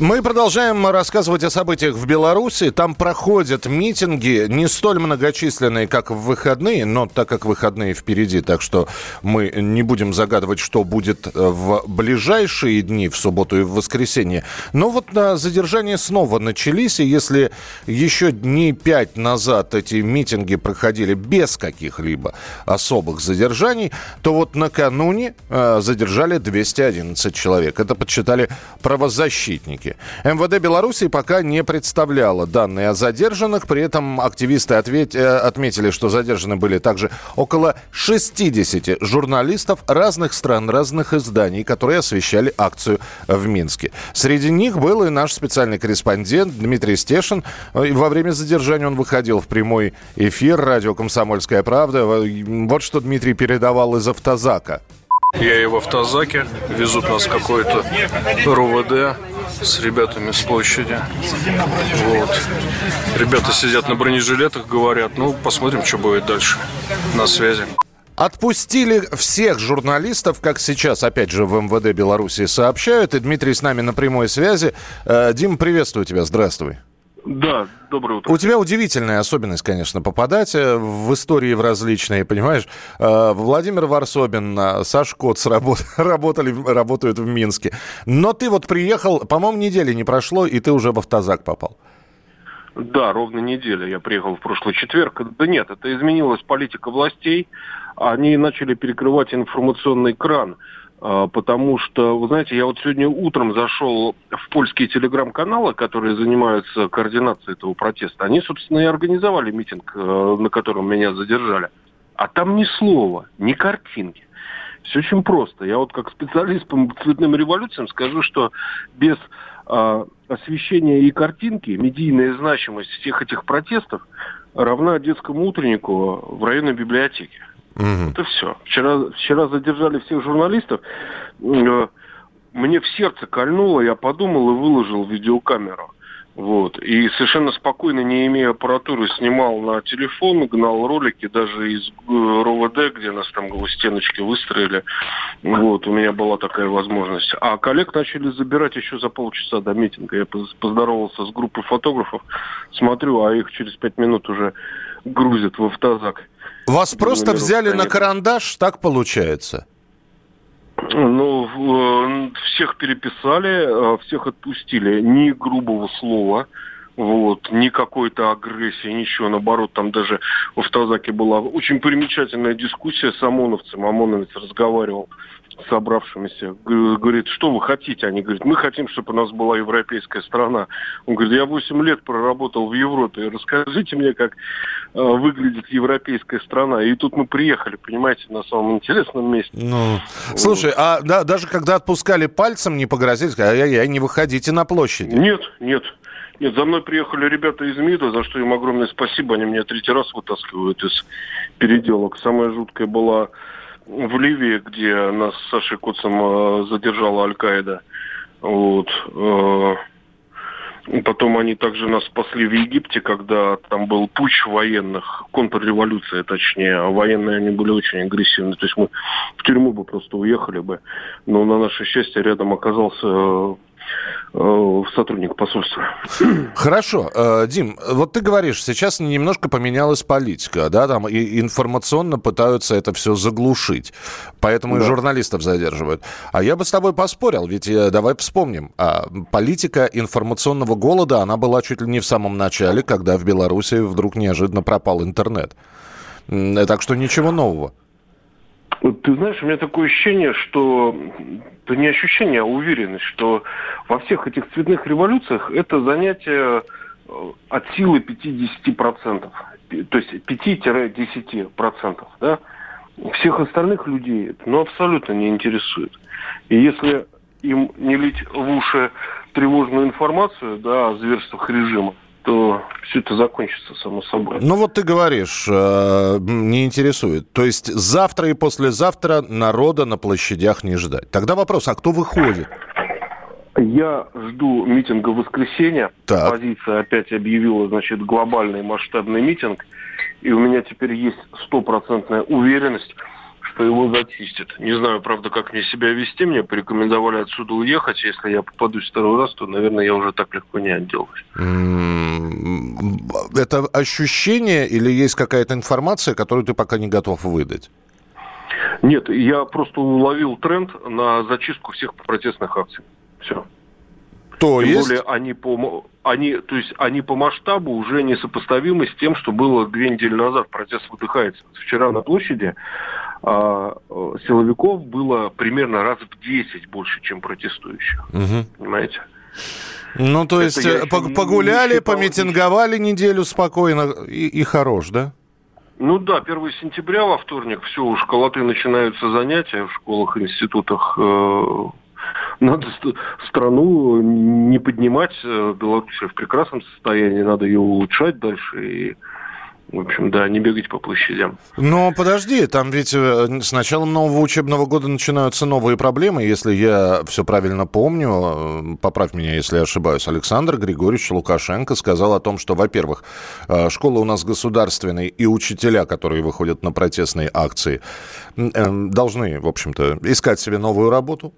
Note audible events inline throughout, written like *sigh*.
Мы продолжаем рассказывать о событиях в Беларуси. Там проходят митинги, не столь многочисленные, как в выходные, но так как выходные впереди, так что мы не будем загадывать, что будет в ближайшие дни, в субботу и в воскресенье. Но вот на задержания снова начались, и если еще дней пять назад эти митинги проходили без каких-либо особых задержаний, то вот накануне э, задержали 211 человек. Это подсчитали правозащитники. МВД Беларуси пока не представляло данные о задержанных. При этом активисты ответ... э, отметили, что задержаны были также около 60 журналистов разных стран, разных изданий, которые освещали акцию в Минске. Среди них был и наш специальный корреспондент Дмитрий Стешин. Э, Во время задержания он выходил в прямой эфир радио «Комсомольская правда». Вот что Дмитрий передавал из автозака. Я и в автозаке, везут нас в какой-то РУВД с ребятами с площади. Вот. Ребята сидят на бронежилетах, говорят, ну, посмотрим, что будет дальше. На связи. Отпустили всех журналистов, как сейчас, опять же, в МВД Беларуси сообщают. И Дмитрий с нами на прямой связи. Э, Дим, приветствую тебя, здравствуй. Да, доброе утро. У тебя удивительная особенность, конечно, попадать э, в истории в различные, понимаешь? Э, Владимир Варсобин, э, Саш Коц *laughs* работ, работали, работают в Минске. Но ты вот приехал, по-моему, недели не прошло, и ты уже в автозак попал. Да, ровно неделя. Я приехал в прошлый четверг. Да нет, это изменилась политика властей. Они начали перекрывать информационный кран. А, Потому что, вы знаете, я вот сегодня утром зашел в польские телеграм-каналы, которые занимаются координацией этого протеста. Они, собственно, и организовали митинг, э, на котором меня задержали. А там ни слова, ни картинки. Все очень просто. Я вот как специалист по цветным революциям скажу, что без а, освещения и картинки медийная значимость всех этих протестов равна детскому утреннику в районной библиотеке. Это все. Вчера, вчера задержали всех журналистов. Э, Мне в сердце кольнуло, я подумал и выложил видеокамеру. Вот. И совершенно спокойно, не имея аппаратуры, снимал на телефон, гнал ролики даже из э, РОВД, где нас там стеночки выстроили. Вот, у меня была такая возможность. А коллег начали забирать еще за полчаса до митинга. Я поз- поздоровался с группой фотографов, смотрю, а их через пять минут уже грузят в автозак. Вас просто минут, взяли на карандаш, так получается? Ну, э, всех переписали, э, всех отпустили. Ни грубого слова, вот, ни какой-то агрессии, ничего. Наоборот, там даже в автозаке была очень примечательная дискуссия с ОМОНовцем. ОМОНовец разговаривал с собравшимися. Говорит, что вы хотите? Они говорят, мы хотим, чтобы у нас была европейская страна. Он говорит, я 8 лет проработал в Европе. Расскажите мне, как э, выглядит европейская страна. И тут мы приехали, понимаете, на самом интересном месте. Ну, слушай, а да, даже когда отпускали пальцем, не погрозили, сказали, ай-яй-яй, не выходите на площади. Нет, нет. Нет, за мной приехали ребята из МИДа, за что им огромное спасибо. Они меня третий раз вытаскивают из переделок. Самая жуткая была в Ливии, где нас с Сашей Коцем э, задержала Аль-Каида. Вот. э, Потом они также нас спасли в Египте, когда там был путь военных, контрреволюция точнее. А военные они были очень агрессивны. То есть мы в тюрьму бы просто уехали бы. Но на наше счастье рядом оказался э, сотрудник посольства. *clears throat* Хорошо, э, Дим, вот ты говоришь, сейчас немножко поменялась политика, да, там и информационно пытаются это все заглушить, поэтому и Да. журналистов задерживают. А я бы с тобой поспорил, ведь э, давай вспомним, а, политика информационного голода, она была чуть ли не в самом начале, когда в Беларуси вдруг неожиданно пропал интернет. Э, Так что ничего нового. Вот Ты знаешь, у меня такое ощущение, что это не ощущение, а уверенность, что во всех этих цветных революциях это занятие э, от силы 50%, пи- то есть 5-10%. Да? Всех остальных людей это ну, абсолютно не интересует. И если им не лить в уши тревожную информацию да, о зверствах режима, что все это закончится само собой. Ну вот ты говоришь, э, не интересует. То есть завтра и послезавтра народа на площадях не ждать. Тогда вопрос, а кто выходит? Я жду митинга в воскресенье. Так. Оппозиция опять объявила, значит, глобальный масштабный митинг. И у меня теперь есть стопроцентная уверенность, что его зачистят. Не знаю, правда, как мне себя вести. Мне порекомендовали отсюда уехать. Если я попадусь второй раз, то, наверное, я уже так легко не отделаюсь. Это ощущение или есть какая-то информация, которую ты пока не готов выдать? Нет, я просто уловил тренд на зачистку всех протестных акций. Все. То Тем есть... более они по, они, то есть они по масштабу уже несопоставимы с тем, что было две недели назад. Протест выдыхается. Вчера на площади а, силовиков было примерно раз в 10 больше, чем протестующих. Угу. Понимаете? Ну, то есть Это погуляли, помитинговали неделю спокойно и, и хорош, да? Ну да, 1 сентября во вторник, все, у школоты начинаются занятия в школах, институтах. Э, надо страну не поднимать. Э, Беларусь в прекрасном состоянии, надо ее улучшать дальше. И в общем, да, не бегать по площадям. Но подожди, там ведь э, с началом нового учебного года начинаются новые проблемы. Если я все правильно помню, поправь меня, если я ошибаюсь, Александр Григорьевич Лукашенко сказал о том, что, во-первых, школа у нас государственная, и учителя, которые выходят на протестные акции, должны, в общем-то, искать себе новую работу.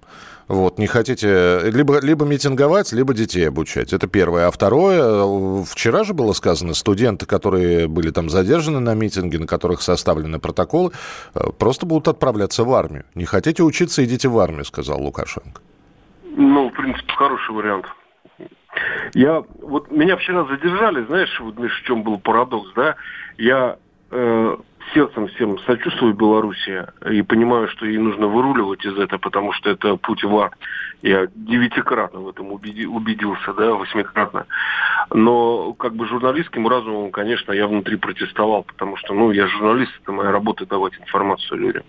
Вот, не хотите либо, либо митинговать, либо детей обучать. Это первое. А второе, вчера же было сказано, студенты, которые были там задержаны на митинге, на которых составлены протоколы, э, просто будут отправляться в армию. Не хотите учиться, идите в армию, сказал Лукашенко. Ну, в принципе, хороший вариант. Я, вот меня вчера задержали, знаешь, вот, в чем был парадокс, да? Я э, сердцем всем сочувствую Беларуси и понимаю, что ей нужно выруливать из этого, потому что это путь в ад. Я девятикратно в этом убедился, да, восьмикратно. Но как бы журналистским разумом, конечно, я внутри протестовал, потому что, ну, я журналист, это моя работа давать информацию людям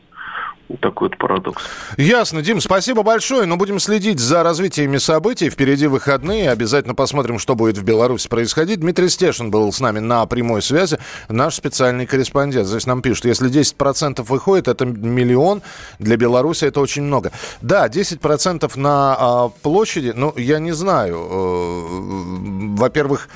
такой вот парадокс. Ясно, Дим, спасибо большое. Но будем следить за развитиями событий. Впереди выходные. Обязательно посмотрим, что будет в Беларуси происходить. Дмитрий Стешин был с нами на прямой связи. Наш специальный корреспондент. Здесь нам пишут, если 10% выходит, это миллион. Для Беларуси это очень много. Да, 10% на а, площади, ну, я не знаю. Э, во-первых,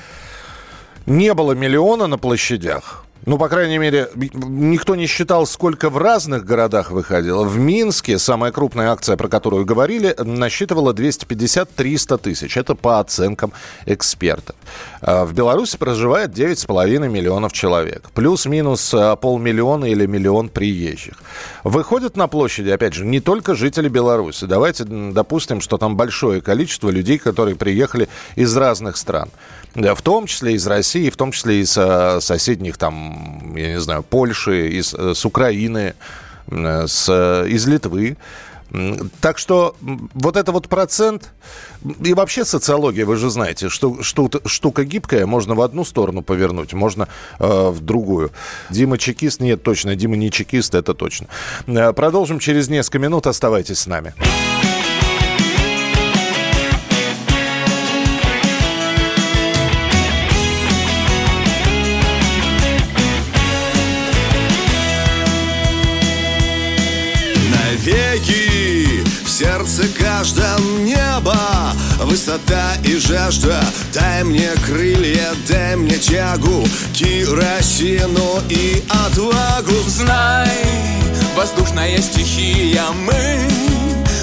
не было миллиона на площадях. Ну, по крайней мере, никто не считал, сколько в разных городах выходило. В Минске самая крупная акция, про которую говорили, насчитывала 250-300 тысяч. Это по оценкам экспертов. А в Беларуси проживает 9,5 миллионов человек. Плюс-минус а, полмиллиона или миллион приезжих. Выходят на площади, опять же, не только жители Беларуси. Давайте допустим, что там большое количество людей, которые приехали из разных стран. В том числе из России, в том числе из э, соседних, там, я не знаю, Польши, из, э, с Украины, с, из Литвы. Так что вот это вот процент, и вообще социология, вы же знаете, что, что штука гибкая, можно в одну сторону повернуть, можно э, в другую. Дима чекист? Нет, точно, Дима не чекист, это точно. Э, продолжим через несколько минут, оставайтесь с нами. Каждом небо Высота и жажда. Дай мне крылья, дай мне тягу Керосину и отвагу. Знай, воздушная стихия Мы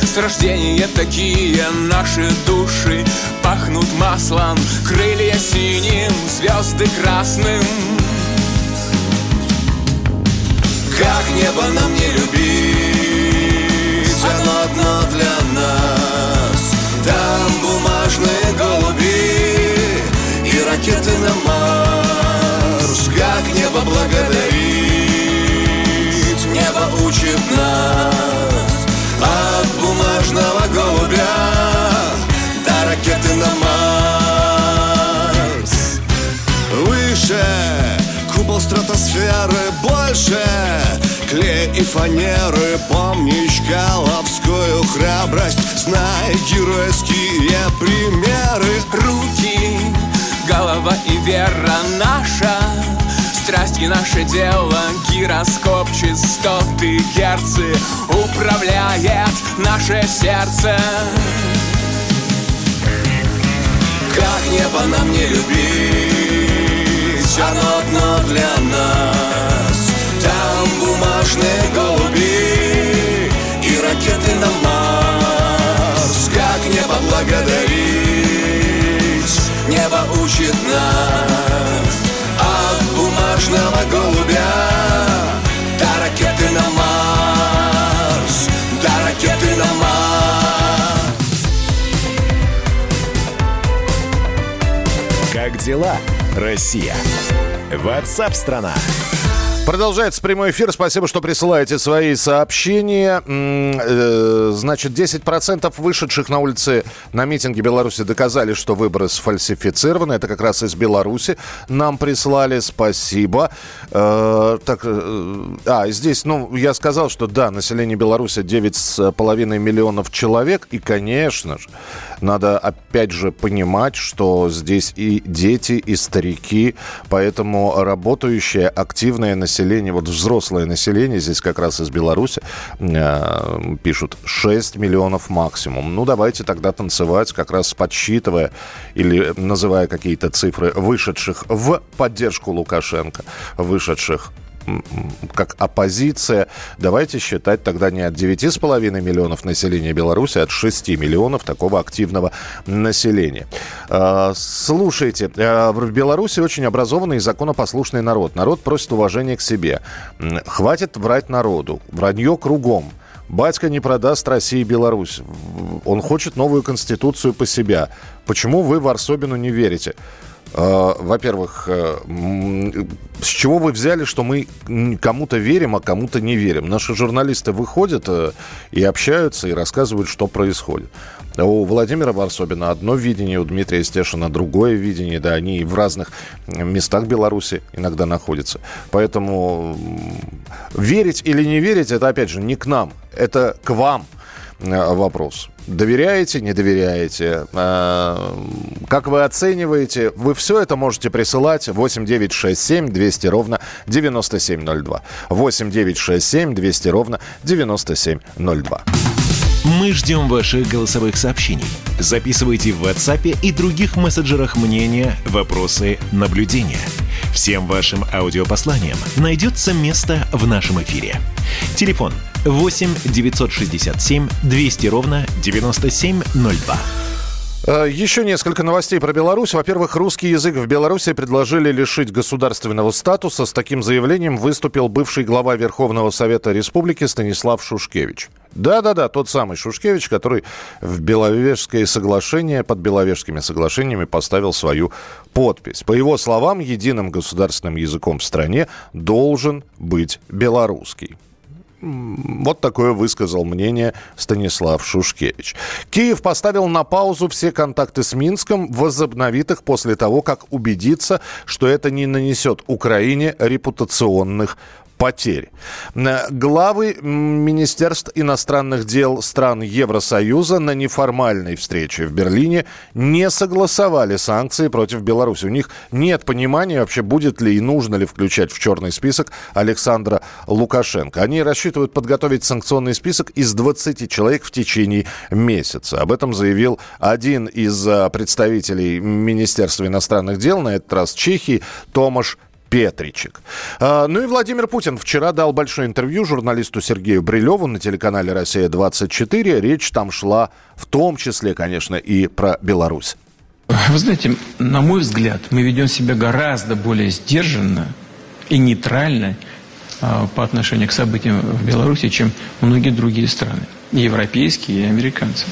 с рождения такие Наши души пахнут маслом Крылья синим, звезды красным. Как небо нам не любить оно одно для нас. Там бумажные голуби и ракеты на Марс. Как небо благодарить, небо учит нас От бумажного голубя до ракеты на Марс. Выше купол стратосферы больше клей и фанеры Помнишь Каловскую храбрость? Знай геройские примеры. Руки голова и вера наша. Страсть и наше дело, гироскоп частоты герцы Управляет наше сердце. Как небо нам не любить, оно одно для нас бумажные голуби и ракеты на Марс Как небо благодарить, небо учит нас От бумажного голубя до ракеты на Марс До ракеты на Марс Как дела, Россия? Ватсап-страна! Продолжается прямой эфир. Спасибо, что присылаете свои сообщения. Э, Значит, 10% вышедших на улицы на митинге Беларуси доказали, что выборы сфальсифицированы. Это как раз из Беларуси нам прислали. Спасибо. Э, Так, э, а, здесь, ну, я сказал, что да, население Беларуси 9,5 миллионов человек. И, конечно же, надо опять же понимать, что здесь и дети, и старики, поэтому работающее, активное население, вот взрослое население, здесь как раз из Беларуси, э, пишут 6 миллионов максимум. Ну, давайте тогда танцевать, как раз подсчитывая или называя какие-то цифры вышедших в поддержку Лукашенко, вышедших как оппозиция. Давайте считать тогда не от 9,5 миллионов населения Беларуси, а от 6 миллионов такого активного населения. А, Слушайте, а, в Беларуси очень образованный и законопослушный народ. Народ просит уважения к себе. Хватит врать народу. Вранье кругом. Батька не продаст России Беларусь. Он хочет новую конституцию по себя. Почему вы в Арсобину не верите? Э, Во-первых, э, с чего вы взяли, что мы кому-то верим, а кому-то не верим? Наши журналисты выходят э, и общаются, и рассказывают, что происходит. А У Владимира Варсобина одно видение, у Дмитрия Стешина другое видение. Да, они в разных местах Беларуси иногда находятся. Поэтому верить или не верить, это, опять же, не к нам. Это к вам вопрос. Доверяете, не доверяете? Э, Как вы оцениваете? Вы все это можете присылать 8967 200 ровно 9702. 8967 200 ровно 9702. Мы ждем ваших голосовых сообщений. Записывайте в WhatsApp и других мессенджерах мнения, вопросы, наблюдения. Всем вашим аудиопосланиям найдется место в нашем эфире. Телефон 8 967 200 ровно 9702. Э, Еще несколько новостей про Беларусь. Во-первых, русский язык в Беларуси предложили лишить государственного статуса. С таким заявлением выступил бывший глава Верховного Совета Республики Станислав Шушкевич. Да-да-да, тот самый Шушкевич, который в Беловежское соглашение, под Беловежскими соглашениями поставил свою подпись. По его словам, единым государственным языком в стране должен быть белорусский. Вот такое высказал мнение Станислав Шушкевич. Киев поставил на паузу все контакты с Минском, возобновит их после того, как убедится, что это не нанесет Украине репутационных потерь. Э, Главы Министерств иностранных дел стран Евросоюза на неформальной встрече в Берлине не согласовали санкции против Беларуси. У них нет понимания вообще, будет ли и нужно ли включать в черный список Александра Лукашенко. Они рассчитывают подготовить санкционный список из 20 человек в течение месяца. Об этом заявил один из а, представителей Министерства иностранных дел, на этот раз Чехии, Томаш Петричек. А, Ну и Владимир Путин вчера дал большое интервью журналисту Сергею Брилеву на телеканале «Россия-24». Речь там шла в том числе, конечно, и про Беларусь. Вы знаете, на мой взгляд, мы ведем себя гораздо более сдержанно и нейтрально а, по отношению к событиям в Беларуси, чем многие другие страны, и европейские, и американцы,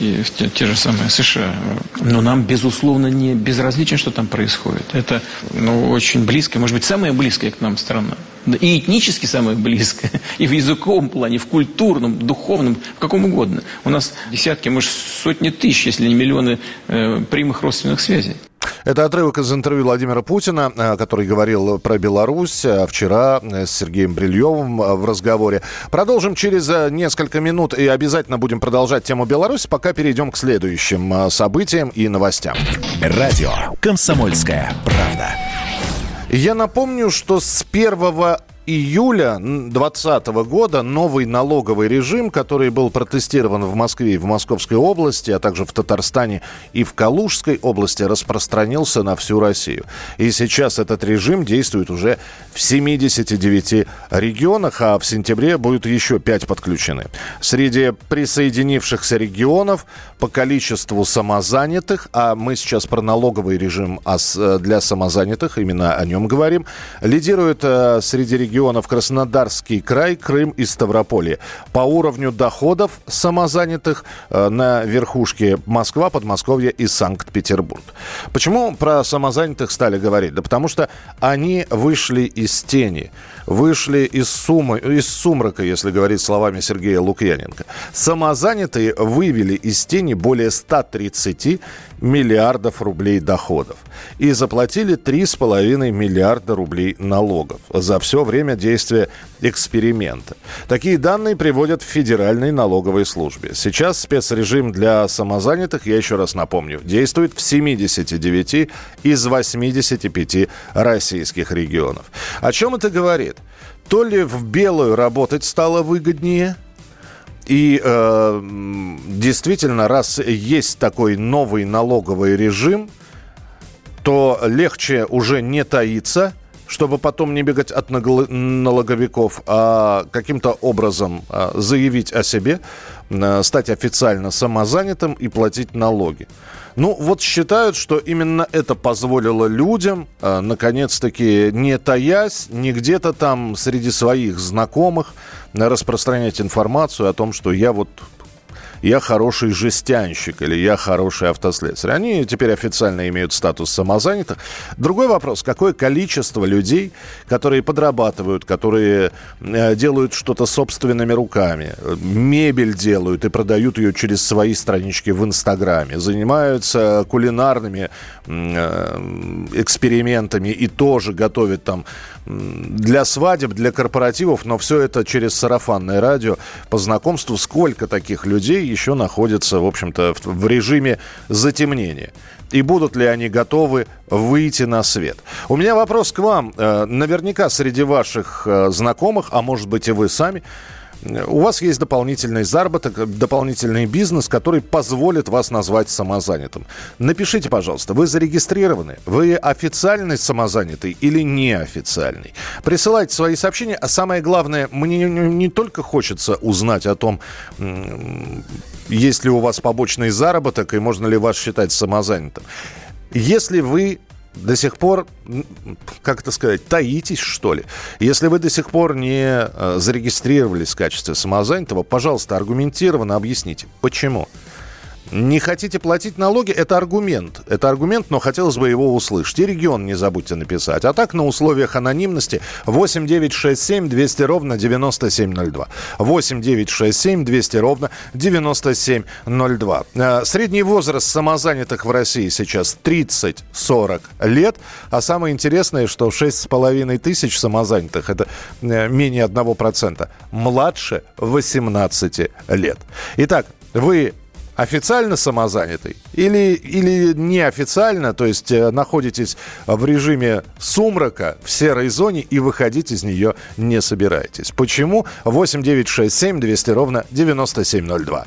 и в те, те же самые США. Но нам, безусловно, не безразлично, что там происходит. Это ну, очень близкая, может быть, самая близкая к нам страна. И этнически самая близкая, *laughs* и в языковом плане, и в культурном, духовном, в каком угодно. У нас десятки, может, сотни тысяч, если не миллионы э, прямых родственных связей. Это отрывок из интервью Владимира Путина, э, который говорил про Беларусь э, вчера с Сергеем Брильевым в разговоре. Продолжим через несколько минут и обязательно будем продолжать тему Беларуси, пока перейдем к следующим событиям и новостям. Радио «Комсомольская правда». Я напомню, что с 1 июля 2020 года новый налоговый режим, который был протестирован в Москве и в Московской области, а также в Татарстане и в Калужской области, распространился на всю Россию. И сейчас этот режим действует уже в 79 регионах, а в сентябре будет еще 5 подключены. Среди присоединившихся регионов по количеству самозанятых, а мы сейчас про налоговый режим а для самозанятых, именно о нем говорим, лидирует э, среди регионов регионов Краснодарский край, Крым и Ставрополье. По уровню доходов самозанятых э, на верхушке Москва, Подмосковье и Санкт-Петербург. Почему про самозанятых стали говорить? Да потому что они вышли из тени, вышли из, суммы, из сумрака, если говорить словами Сергея Лукьяненко. Самозанятые вывели из тени более 130 миллиардов рублей доходов и заплатили 3,5 миллиарда рублей налогов за все время действия эксперимента. Такие данные приводят в Федеральной налоговой службе. Сейчас спецрежим для самозанятых, я еще раз напомню, действует в 79 из 85 российских регионов. О чем это говорит? То ли в белую работать стало выгоднее – и э, действительно, раз есть такой новый налоговый режим, то легче уже не таиться, чтобы потом не бегать от налоговиков, а каким-то образом э, заявить о себе, э, стать официально самозанятым и платить налоги. Ну, вот считают, что именно это позволило людям, э, наконец-таки, не таясь, не где-то там среди своих знакомых, распространять информацию о том, что я вот я хороший жестянщик или я хороший автослесарь. Они теперь официально имеют статус самозанятых. Другой вопрос, какое количество людей, которые подрабатывают, которые э, делают что-то собственными руками, мебель делают и продают ее через свои странички в Инстаграме, занимаются кулинарными э, экспериментами и тоже готовят там для свадеб, для корпоративов, но все это через сарафанное радио по знакомству. Сколько таких людей еще находятся, в общем-то, в, в режиме затемнения? И будут ли они готовы выйти на свет? У меня вопрос к вам. Э, наверняка среди ваших э, знакомых, а может быть и вы сами, у вас есть дополнительный заработок, дополнительный бизнес, который позволит вас назвать самозанятым. Напишите, пожалуйста, вы зарегистрированы? Вы официальный самозанятый или неофициальный? Присылайте свои сообщения. А самое главное, мне не только хочется узнать о том, есть ли у вас побочный заработок и можно ли вас считать самозанятым. Если вы до сих пор, как это сказать, таитесь, что ли. Если вы до сих пор не э, зарегистрировались в качестве самозанятого, пожалуйста, аргументированно объясните, почему. Не хотите платить налоги – это аргумент. Это аргумент, но хотелось бы его услышать. И регион не забудьте написать. А так, на условиях анонимности 8 9 6 7 200 ровно 9702. 8 9 6 7 200 ровно 9702. Э, средний возраст самозанятых в России сейчас 30-40 лет. А самое интересное, что 6,5 тысяч самозанятых – это э, менее 1%. Младше 18 лет. Итак, вы официально самозанятый или, или неофициально, то есть э, находитесь в режиме сумрака в серой зоне и выходить из нее не собираетесь. Почему? 8 9 6 7 200 ровно 9702.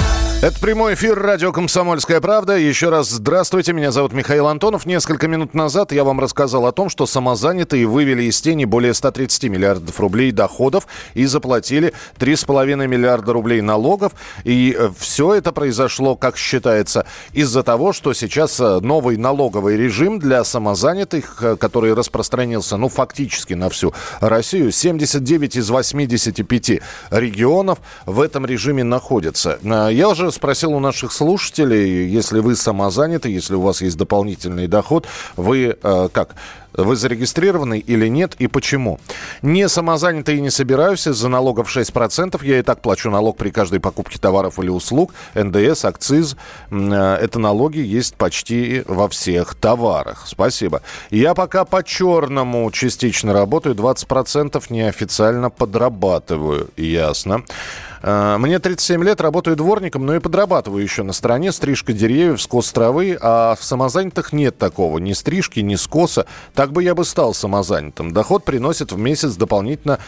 Это прямой эфир радио «Комсомольская правда». Еще раз здравствуйте, меня зовут Михаил Антонов. Несколько минут назад я вам рассказал о том, что самозанятые вывели из тени более 130 миллиардов рублей доходов и заплатили 3,5 миллиарда рублей налогов. И э, все это произошло, как считается, из-за того, что сейчас э, новый налоговый режим для самозанятых, э, который распространился, ну, фактически на всю Россию. 79 из 85 регионов в этом режиме находятся. Я уже спросил у наших слушателей, если вы самозаняты, если у вас есть дополнительный доход, вы э, как? Вы зарегистрированы или нет и почему? Не самозанятый и не собираюсь. Из-за налогов 6%. Я и так плачу налог при каждой покупке товаров или услуг. НДС, акциз. Э, это налоги есть почти во всех товарах. Спасибо. Я пока по черному частично работаю. 20% неофициально подрабатываю. Ясно. Э, мне 37 лет, работаю дворником, но и подрабатываю еще на стороне. Стрижка деревьев, скос травы. А в самозанятых нет такого. Ни стрижки, ни скоса. Так бы я бы стал самозанятым. Доход приносит в месяц дополнительно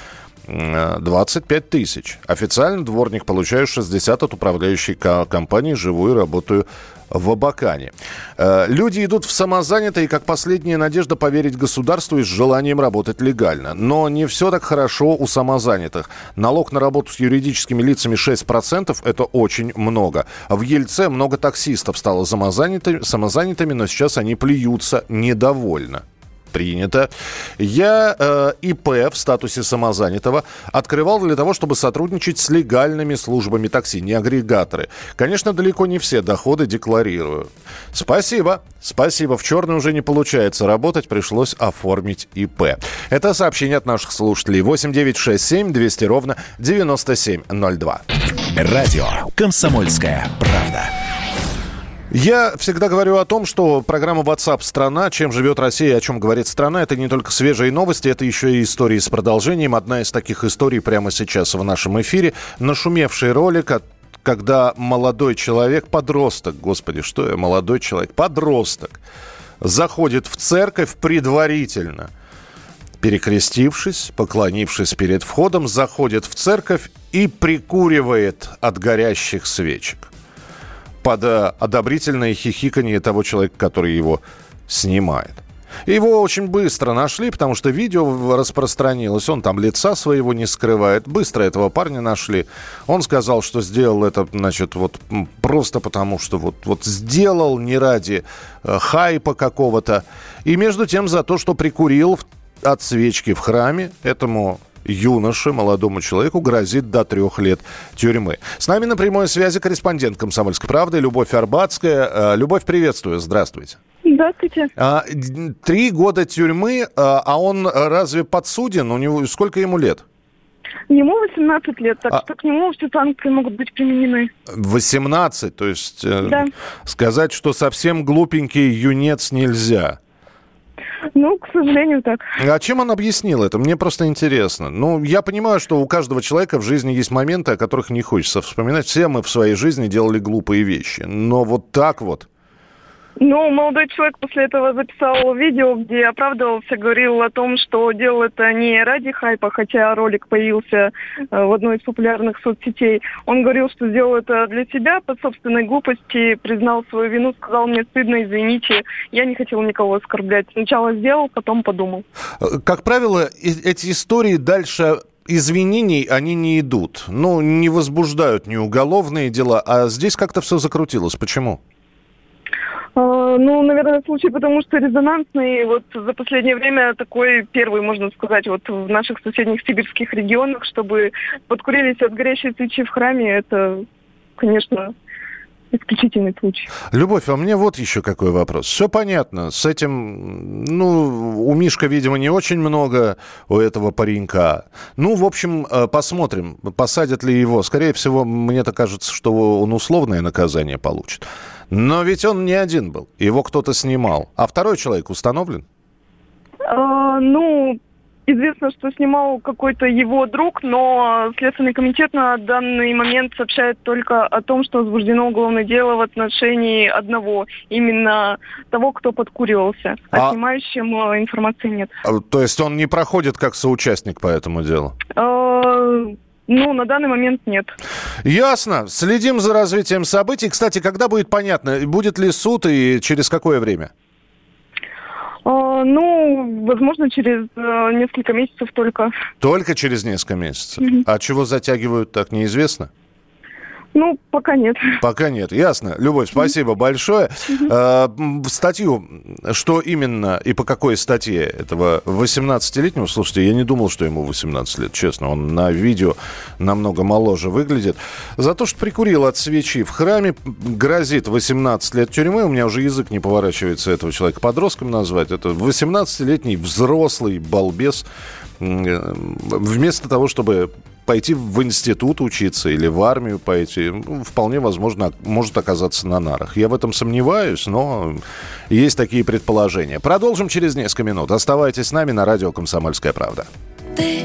25 тысяч. Официально дворник получаю 60 от управляющей компании. Живу и работаю в Абакане. Э, люди идут в самозанятые, как последняя надежда поверить государству и с желанием работать легально. Но не все так хорошо у самозанятых. Налог на работу с юридическими лицами 6% – это очень много. В Ельце много таксистов стало самозанятыми, самозанятыми но сейчас они плюются недовольно принято. Я э, ИП в статусе самозанятого открывал для того, чтобы сотрудничать с легальными службами такси, не агрегаторы. Конечно, далеко не все доходы декларирую. Спасибо. Спасибо. В черный уже не получается работать, пришлось оформить ИП. Это сообщение от наших слушателей. 8967 200 ровно 9702. Радио «Комсомольская правда». Я всегда говорю о том, что программа WhatsApp страна, чем живет Россия, о чем говорит страна, это не только свежие новости, это еще и истории с продолжением. Одна из таких историй прямо сейчас в нашем эфире. Нашумевший ролик от когда молодой человек, подросток, господи, что я, молодой человек, подросток, заходит в церковь предварительно, перекрестившись, поклонившись перед входом, заходит в церковь и прикуривает от горящих свечек под э, одобрительное хихиканье того человека, который его снимает. Его очень быстро нашли, потому что видео распространилось. Он там лица своего не скрывает. Быстро этого парня нашли. Он сказал, что сделал это, значит, вот просто потому, что вот, вот сделал не ради э, хайпа какого-то. И между тем за то, что прикурил от свечки в храме этому юноше, молодому человеку грозит до трех лет тюрьмы. С нами на прямой связи корреспондент «Комсомольской правды» Любовь Арбатская. Э, Любовь, приветствую. Здравствуйте. Здравствуйте. А, три года тюрьмы, а, а он разве подсуден? У него сколько ему лет? Ему 18 лет, так а... что к нему все санкции могут быть применены. 18, то есть э, да. сказать, что совсем глупенький юнец нельзя. Ну, к сожалению, так. А чем он объяснил это? Мне просто интересно. Ну, я понимаю, что у каждого человека в жизни есть моменты, о которых не хочется вспоминать. Все мы в своей жизни делали глупые вещи. Но вот так вот. Ну, молодой человек после этого записал видео, где оправдывался, говорил о том, что делал это не ради хайпа, хотя ролик появился э, в одной из популярных соцсетей. Он говорил, что сделал это для себя по собственной глупости, признал свою вину, сказал мне стыдно, извините, я не хотел никого оскорблять. Сначала сделал, потом подумал. Э, как правило, эти истории дальше извинений они не идут. Ну, не возбуждают ни уголовные дела, а здесь как-то все закрутилось. Почему? А, ну, наверное, случай, потому что резонансный. Вот за последнее время такой первый, можно сказать, вот в наших соседних сибирских регионах, чтобы подкурились от горящей свечи в храме, это, конечно, исключительный случай. Любовь, а мне вот еще какой вопрос. Все понятно. С этим, ну, у Мишка, видимо, не очень много у этого паренька. Ну, в общем, э, посмотрим, посадят ли его. Скорее всего, мне-то кажется, что он условное наказание получит. Но ведь он не один был. Его кто-то снимал. А второй человек установлен? А, ну, Известно, что снимал какой-то его друг, но Следственный комитет на данный момент сообщает только о том, что возбуждено уголовное дело в отношении одного, именно того, кто подкуривался. А, а... снимающим э, информации нет. А, то есть он не проходит как соучастник по этому делу? Ну, на данный момент нет. Ясно. Следим за развитием событий. Кстати, когда будет понятно, будет ли суд и через какое время? А, ну, возможно, через э, несколько месяцев только. Только через несколько месяцев? Mm-hmm. А чего затягивают, так неизвестно? Ну, пока нет. Пока нет, ясно. Любовь, спасибо большое. Э, статью, что именно и по какой статье этого 18-летнего, слушайте, я не думал, что ему 18 лет, честно. Он на видео намного моложе выглядит. За то, что прикурил от свечи в храме, грозит 18 лет тюрьмы. У меня уже язык не поворачивается этого человека подростком назвать. Это 18-летний взрослый балбес. Э, вместо того, чтобы пойти в институт учиться или в армию пойти, ну, вполне возможно, может оказаться на нарах. Я в этом сомневаюсь, но есть такие предположения. Продолжим через несколько минут. Оставайтесь с нами на радио «Комсомольская правда». Ты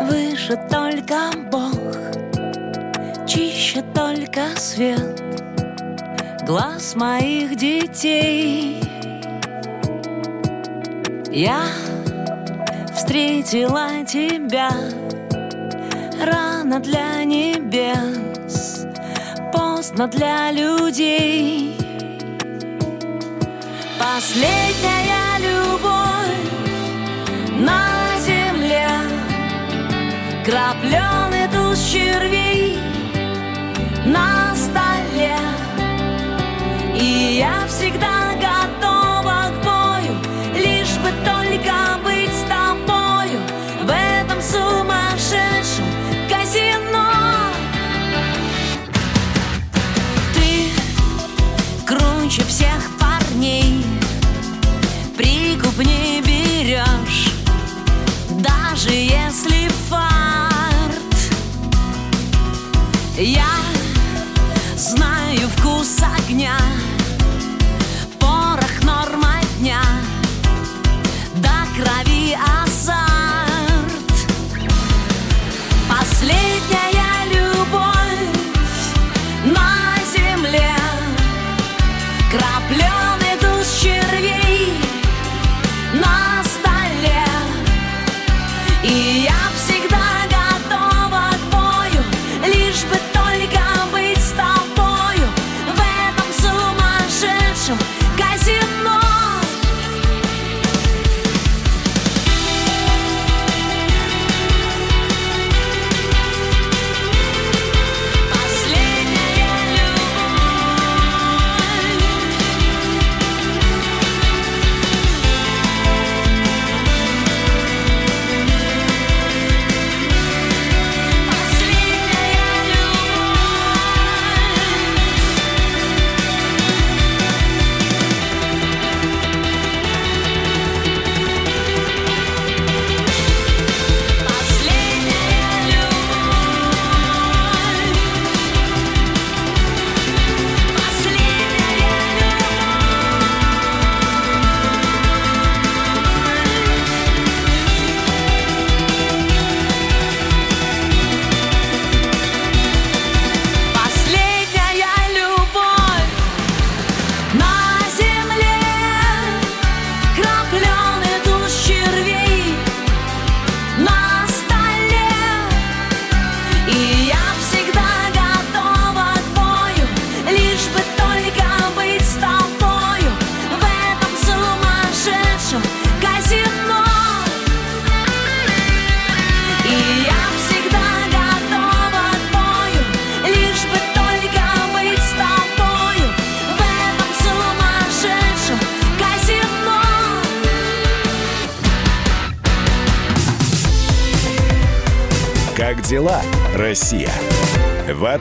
выше только Бог, чище только свет глаз моих детей. Я встретила тебя Рано для небес, поздно для людей. Последняя любовь на земле, крапленый туз червей на столе. И я всегда огня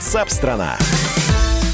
Россия? Ватсап-страна!